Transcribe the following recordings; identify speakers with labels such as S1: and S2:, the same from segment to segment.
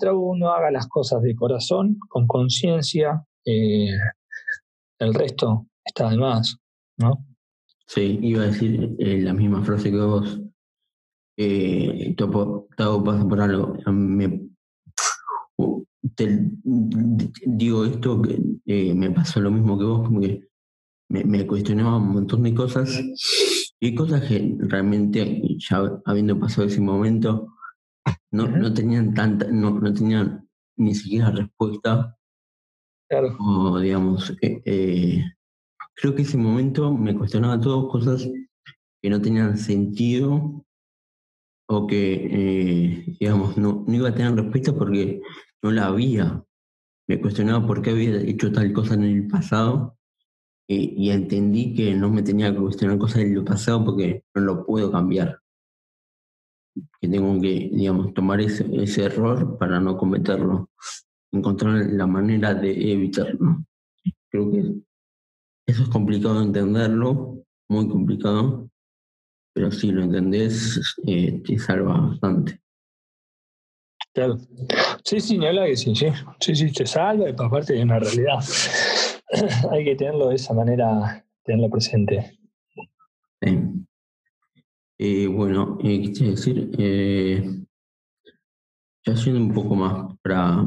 S1: mientras uno haga las cosas de corazón, con conciencia, eh, el resto está de más, ¿no?
S2: Sí, iba a decir eh, la misma frase que vos. Eh, todo, pasa por algo. Me, te, digo esto eh, me pasó lo mismo que vos, como que me, me, cuestionaba un montón de cosas y cosas que realmente, ya habiendo pasado ese momento, no, no tenían tanta, no, no tenían ni siquiera respuesta.
S1: Claro.
S2: O digamos, eh, eh, creo que ese momento me cuestionaba todas cosas que no tenían sentido o que, eh, digamos, no, no iba a tener respuesta porque no la había. Me cuestionaba por qué había hecho tal cosa en el pasado y, entendí que no me tenía que cuestionar cosas del pasado porque no lo puedo cambiar. Que tengo que, digamos, tomar ese, ese error para no cometerlo. Encontrar la manera de evitarlo. Creo que eso es complicado de entenderlo, muy complicado, pero si lo entendés, eh, te salva bastante.
S1: Claro. Sí, sí, ni habla que sí, sí. Sí, sí, te salva y aparte de una realidad. Hay que tenerlo de esa manera, tenerlo presente.
S2: Sí. Eh, bueno, eh, quisiera decir, eh, ya siendo un poco más para,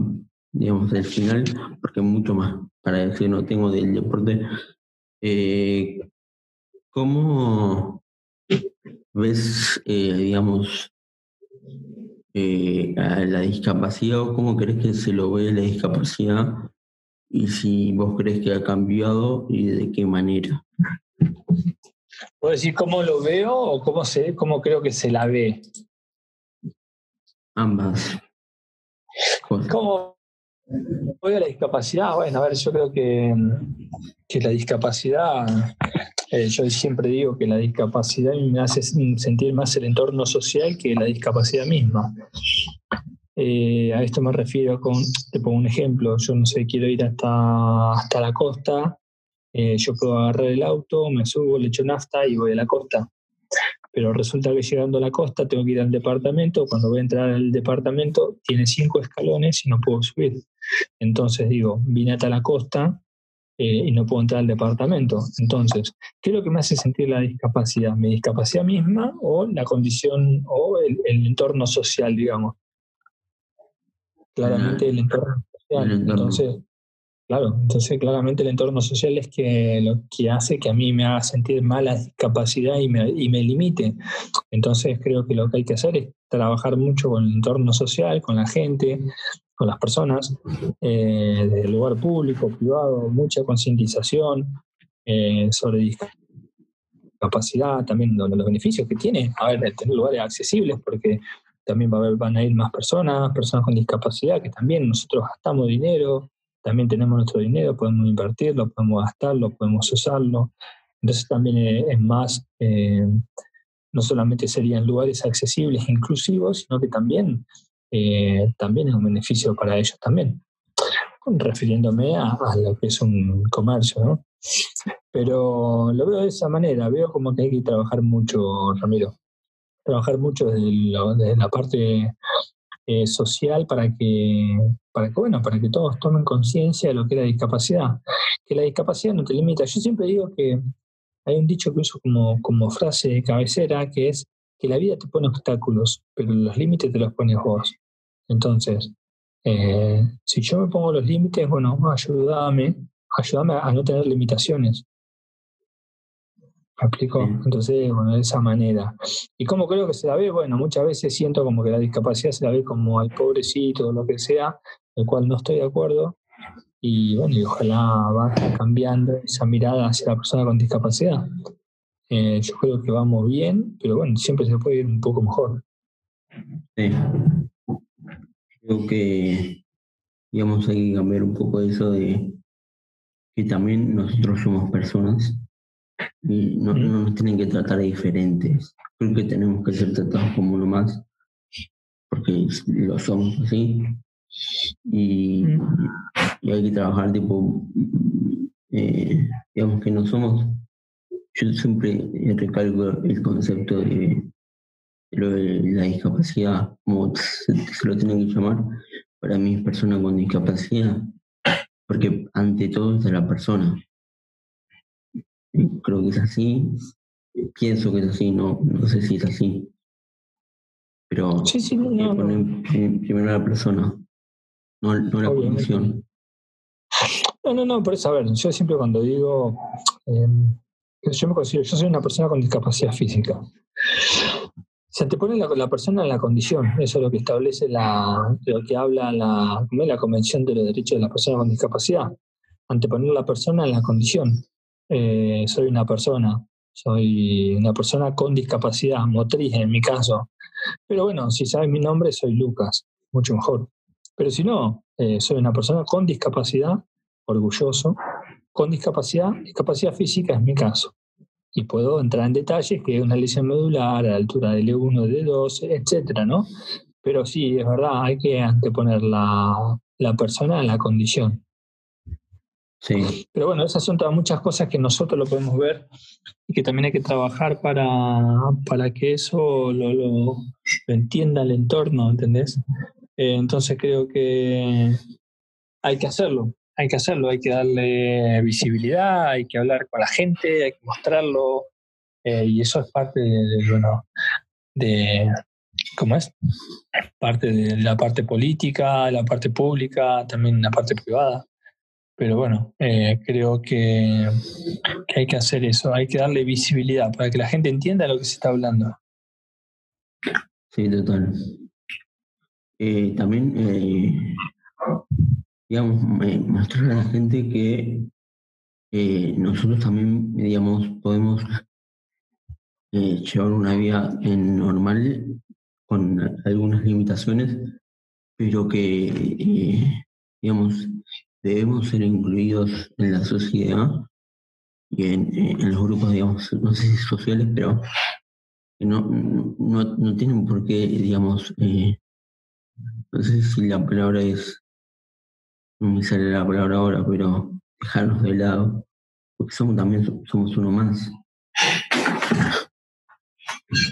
S2: digamos, del final, porque mucho más para decir no tengo del deporte. Eh, ¿Cómo ves, digamos, la discapacidad o cómo crees que se lo ve la discapacidad y si vos crees que ha cambiado y de qué manera.
S1: ¿Puedo decir cómo lo veo o cómo, se, cómo creo que se la ve?
S2: Ambas.
S1: ¿Cómo veo la discapacidad? Bueno, a ver, yo creo que, que la discapacidad, eh, yo siempre digo que la discapacidad me hace sentir más el entorno social que la discapacidad misma. Eh, a esto me refiero con, te pongo un ejemplo, yo no sé, quiero ir hasta, hasta la costa, eh, yo puedo agarrar el auto, me subo, le echo nafta y voy a la costa. Pero resulta que llegando a la costa tengo que ir al departamento, cuando voy a entrar al departamento tiene cinco escalones y no puedo subir. Entonces digo, vine hasta la costa eh, y no puedo entrar al departamento. Entonces, ¿qué es lo que me hace sentir la discapacidad? ¿Mi discapacidad misma o la condición o el entorno social, digamos? claramente el entorno social. Entonces, claro, entonces claramente el entorno social es que lo que hace que a mí me haga sentir mala discapacidad y me, y me limite. Entonces creo que lo que hay que hacer es trabajar mucho con el entorno social, con la gente, con las personas, eh, desde el lugar público, privado, mucha concientización eh, sobre discapacidad, también los, los beneficios que tiene, a ver, tener lugares accesibles, porque también van a ir más personas, personas con discapacidad, que también nosotros gastamos dinero, también tenemos nuestro dinero, podemos invertirlo, podemos gastarlo, podemos usarlo. Entonces también es más, eh, no solamente serían lugares accesibles e inclusivos, sino que también, eh, también es un beneficio para ellos también, refiriéndome a, a, lo que es un comercio, ¿no? Pero lo veo de esa manera, veo como que hay que trabajar mucho, Ramiro trabajar mucho desde, la parte eh, social para que, para que, bueno, para que todos tomen conciencia de lo que es la discapacidad. Que la discapacidad no te limita. Yo siempre digo que hay un dicho que uso como, como frase de cabecera, que es que la vida te pone obstáculos, pero los límites te los pones vos. Entonces, eh, si yo me pongo los límites, bueno, ayúdame, ayúdame a no tener limitaciones. ¿Me explico? Entonces, bueno, de esa manera. ¿Y cómo creo que se la ve? Bueno, muchas veces siento como que la discapacidad se la ve como al pobrecito o lo que sea, el cual no estoy de acuerdo. Y bueno, y ojalá vaya cambiando esa mirada hacia la persona con discapacidad. Eh, yo creo que vamos bien, pero bueno, siempre se puede ir un poco mejor.
S2: Sí. Creo que, digamos, hay que cambiar un poco eso de que también nosotros somos personas y no, nos tienen que tratar diferentes. Creo que tenemos que ser tratados como uno más, porque lo somos así. Y, y hay que trabajar tipo, eh, digamos que no somos, yo siempre recalco el concepto de, de la discapacidad, como se, lo tienen que llamar, para mí es persona con discapacidad, porque ante todo es de la persona. Creo que es así, pienso que es así, no, no sé si es así. Pero
S1: sí, sí, no,
S2: primero a la persona, no, no la condición.
S1: No, no, no, por eso, a ver, yo siempre cuando digo, em, yo me considero, yo soy una persona con discapacidad física. Se antepone la, la persona en la condición, eso es lo que establece la, lo que habla la, la Convención de los Derechos de las Personas con Discapacidad. Anteponer la persona en la condición. Eh, soy una persona, soy una persona con discapacidad motriz en mi caso. Pero bueno, si sabes mi nombre, soy Lucas, mucho mejor. Pero si no, eh, soy una persona con discapacidad, orgulloso, con discapacidad, discapacidad física es mi caso y puedo entrar en detalles, que es una lesión medular a la altura del E1, D2, etcétera, ¿no? Pero sí, es verdad, hay que anteponer la, la persona a la condición.
S2: Sí.
S1: Pero bueno, esas son todas muchas cosas que nosotros lo podemos ver y que también hay que trabajar para, para que eso lo, lo, entienda el entorno, ¿entendés? Eh, entonces creo que hay que hacerlo hay que hacerlo, hay que darle visibilidad, hay que hablar con la gente, hay que mostrarlo, eh, y eso es parte de, bueno, de, ¿cómo es? Parte de la parte política, la parte pública, también la parte privada. Pero bueno, eh, creo que, hay que hacer eso, hay que darle visibilidad para que la gente entienda lo que se está hablando.
S2: Sí, total. Eh, también digamos, mostrar a la gente que eh, nosotros también, digamos, podemos eh, llevar una vida en normal con algunas limitaciones, pero que, eh, digamos, debemos ser incluidos en la sociedad y en, los grupos, digamos, no sé si sociales, pero no, no, no tienen por qué, digamos, no sé si la palabra es no me sale la palabra ahora, pero dejarnos de lado, porque somos también somos uno más.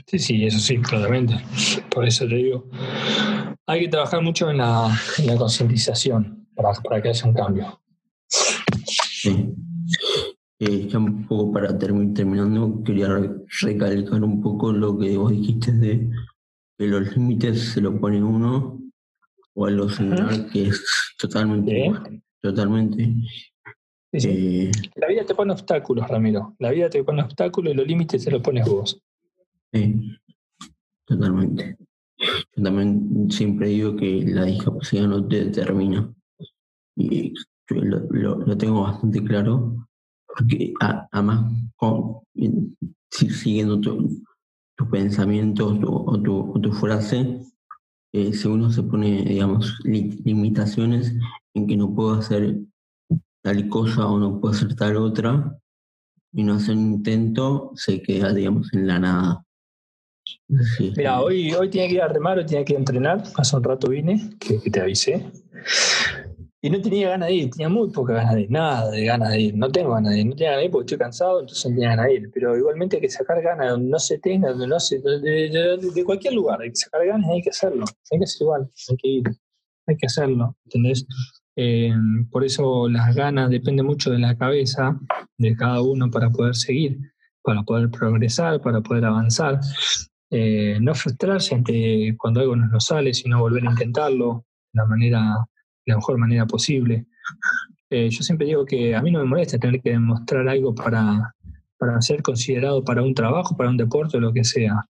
S1: Sí, sí, eso sí, claramente. Por eso te digo, hay que trabajar mucho en la, concientización para, para, que haya un cambio.
S2: Sí. Eh, ya un poco para terminar terminando, quería recalcar un poco lo que vos dijiste de que los límites se lo pone uno o algo similar, que es totalmente totalmente.
S1: Eh, la vida te pone obstáculos, Ramiro. La vida te pone obstáculos y los límites se los pones vos.
S2: Sí, totalmente. Yo también siempre digo que la discapacidad no te determina. Y lo, tengo bastante claro, porque además, siguiendo tus pensamientos o, tu, o tu frase, eh, si uno se pone, digamos, limitaciones en que no puedo hacer tal cosa o no puedo hacer tal otra, y no hace un intento, se queda, digamos, en la nada.
S1: Mira, hoy, hoy tenía que ir a remar, hoy tenía que entrenar, hace un rato vine, que te avisé. Y no tenía ganas de ir, tenía muy poca ganas de ir, nada de ganas de ir. No tengo ganas de ir, no tenía ganas de ir porque estoy cansado, entonces no tenía ganas de ir. Pero igualmente hay que sacar ganas donde no se tenga, no se, de, cualquier lugar, hay que sacar ganas hay que hacerlo. Hay que hacer igual, hay que ir, hay que hacerlo, ¿entendés? Eh, por eso las ganas dependen mucho de la cabeza de cada uno para poder seguir, para poder progresar, para poder avanzar. Eh, no frustrarse ante cuando algo no nos sale, sino volver a intentarlo de la manera la mejor manera posible. Eh, yo siempre digo que a mí no me molesta tener que demostrar algo para, para ser considerado para un trabajo, para un deporte o lo que sea.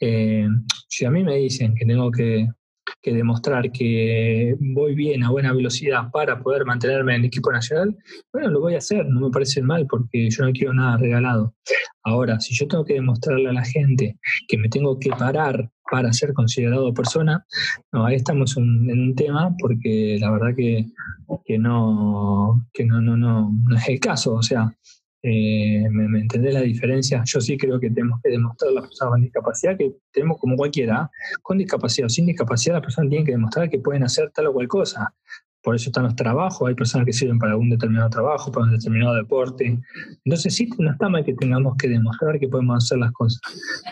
S1: Eh, si a mí me dicen que tengo que, que, demostrar que voy bien a buena velocidad para poder mantenerme en el equipo nacional, bueno, lo voy a hacer, no me parece mal porque yo no quiero nada regalado. Ahora, si yo tengo que demostrarle a la gente que me tengo que parar para ser considerado persona, no, ahí estamos en, un tema porque la verdad que, que, no, que no, no, no, es el caso. O sea, eh, ¿me, ¿me, entendés la diferencia? Yo sí creo que tenemos que demostrar a las personas con discapacidad que tenemos como cualquiera, con discapacidad o sin discapacidad, las personas tienen que demostrar que pueden hacer tal o cual cosa. Por eso están los trabajos, hay personas que sirven para algún determinado trabajo, para un determinado deporte. Entonces sí, no está mal que tengamos que demostrar que podemos hacer las cosas.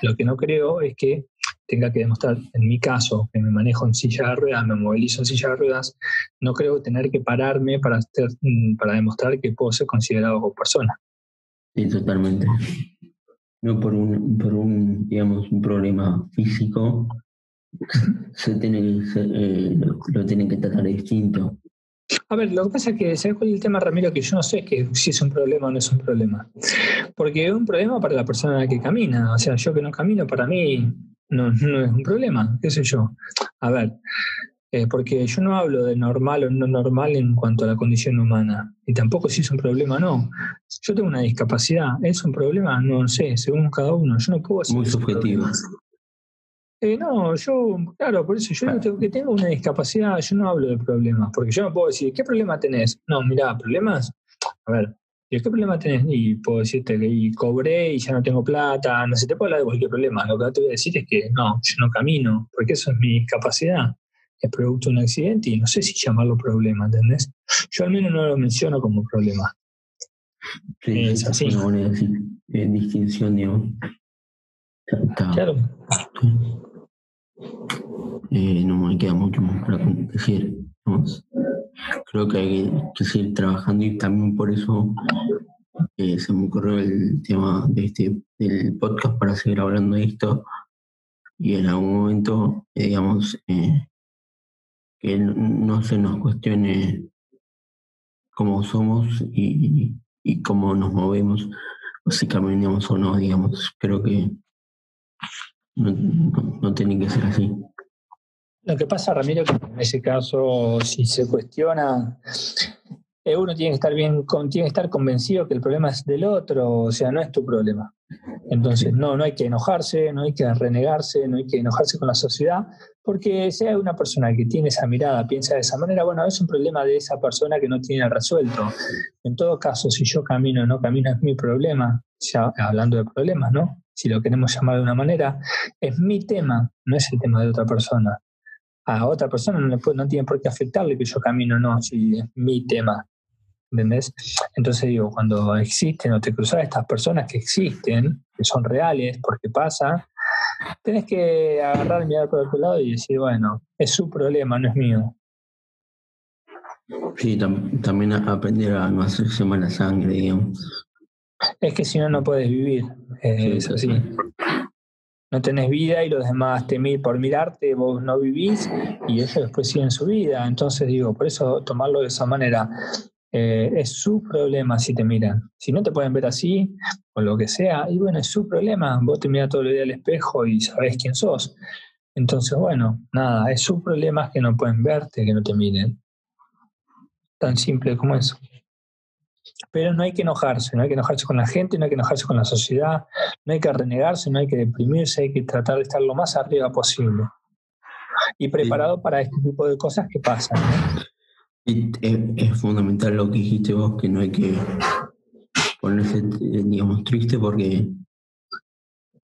S1: Lo que no creo es que tenga que demostrar, en mi caso, que me manejo en silla de ruedas, me movilizo en silla de ruedas, no creo tener que pararme para, hacer, mm, para demostrar que puedo ser considerado como persona.
S2: Sí, totalmente. No por un, por un digamos, un problema físico, se tiene eh, lo, tienen que tratar distinto.
S1: A ver, lo que pasa es que, ¿sabes cuál es el tema, Ramiro? Que yo no sé que si es un problema o no es un problema. Porque es un problema para la persona que camina. O sea, yo que no camino, para mí no, no es un problema, qué sé yo. A ver, eh, porque yo no hablo de normal o no normal en cuanto a la condición humana, y tampoco si es un problema o no. Yo tengo una discapacidad, ¿es un problema? No sé, según cada uno. Yo no puedo
S2: Muy subjetivo.
S1: Eh, no, yo, claro, por eso yo tengo que tengo una discapacidad, yo no hablo de problemas, porque yo no puedo decir, ¿qué problema tenés? No, mira, problemas, a ver, ¿qué problema tenés? Y puedo decirte que y cobré y ya no tengo plata, no sé, te puedo hablar de cualquier problema, lo que te voy a decir es que no, yo no camino, porque eso es mi discapacidad, es producto de un accidente y no sé si llamarlo problema, ¿entendés? Yo al menos no lo menciono como problema.
S2: Sí, es así. Una distinción, digamos.
S1: Claro.
S2: Eh, no me queda mucho más para decir. Creo que hay que seguir trabajando y también por eso eh, se me ocurrió el tema de este del podcast para seguir hablando de esto y en algún momento, eh, digamos, que no se nos cuestione cómo somos y, y cómo nos movemos, o si caminamos o no, digamos. Creo que no, tiene que ser así.
S1: Lo que pasa, Ramiro, que en ese caso, si se cuestiona, eh, uno tiene que estar bien, tiene que estar convencido que el problema es del otro, o sea, no es tu problema. Entonces, no, no hay que enojarse, no hay que renegarse, no hay que enojarse con la sociedad, porque hay una persona que tiene esa mirada, piensa de esa manera, bueno, es un problema de esa persona que no tiene resuelto. En todo caso, si yo camino o no camino, es mi problema, ya hablando de problemas, ¿no? si lo queremos llamar de una manera, es mi tema, no es el tema de otra persona. A otra persona no, no tiene por qué afectarle que yo camino o no, si es mi tema. ¿Entendés? Entonces digo, cuando existen o te cruzas estas personas que existen, que son reales, porque pasa, tenés que agarrar, mirar por otro lado y decir, bueno, es su problema, no es mío.
S2: Sí, también aprender a no hacerse mala sangre, digamos.
S1: Es que si no, no puedes vivir. es así. No tenés vida y los demás te miran por mirarte, vos no vivís y ellos después siguen su vida. Entonces digo, por eso tomarlo de esa manera. Eh, es su problema si te miran. Si no te pueden ver así o lo que sea, y bueno, es su problema. Vos te miras todo el día al espejo y sabés quién sos. Entonces, bueno, nada, es su problema que no pueden verte, que no te miren. Tan simple como eso. Pero no hay que enojarse, no hay que enojarse con la gente, no hay que enojarse con la sociedad, no hay que renegarse, no hay que deprimirse, hay que tratar de estar lo más arriba posible. Y preparado para este tipo de cosas que pasan.
S2: Es, fundamental lo que dijiste vos, que no hay que ponerse, eh, digamos, triste porque,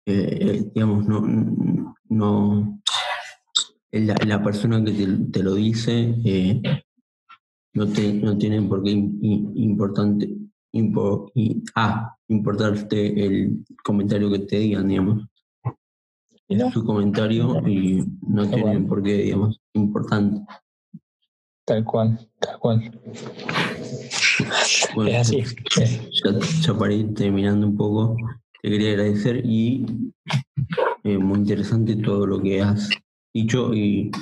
S2: eh, eh, digamos, no, no la, persona que te, lo dice no, te, no tienen por qué importante, y, ah, importarte el comentario que te digan, digamos. Es su comentario y no tienen por qué, digamos, importante.
S1: Tal cual, tal cual.
S2: Bueno, es así. Ya, para ir terminando un poco, te quería agradecer y eh, muy interesante todo lo que has dicho y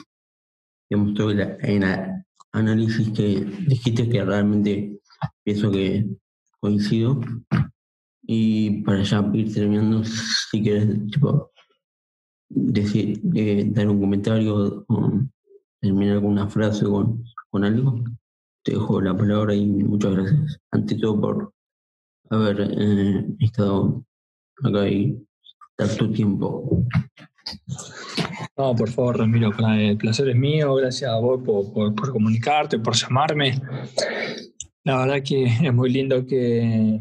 S2: digamos todo en la, análisis que dijiste que realmente pienso que coincido. Y para ya ir terminando, si quieres decir, eh, dar un comentario o terminar con una frase con, con algo, te dejo la palabra y muchas gracias. Ante todo por haber eh, estado acá y dar tu tiempo.
S1: No, por favor, Ramiro, el placer es mío. Gracias a vos por, comunicarte, por llamarme. La verdad que es muy lindo que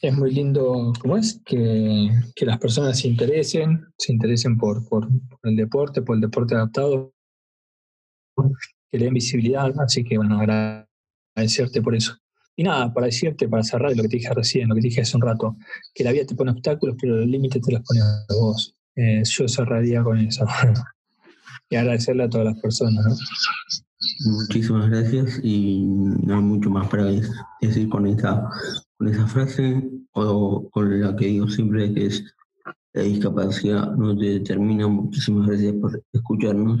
S1: es muy lindo, ¿cómo es? Que, las personas se interesen, se interesen por, por, el deporte, por el deporte adaptado, que le den visibilidad. Así que, bueno, agradecerte por eso. Y nada, para decirte, para cerrar lo que te dije recién, lo que te dije hace un rato, que la vida te pone obstáculos, pero los límites te los pones vos. Eh, yo cerraría con eso. y agradecerle a todas las personas.
S2: Muchísimas gracias y no hay mucho más para decir con esta, con esa frase o con la que digo siempre que es la discapacidad no te determina. Muchísimas gracias por escucharnos.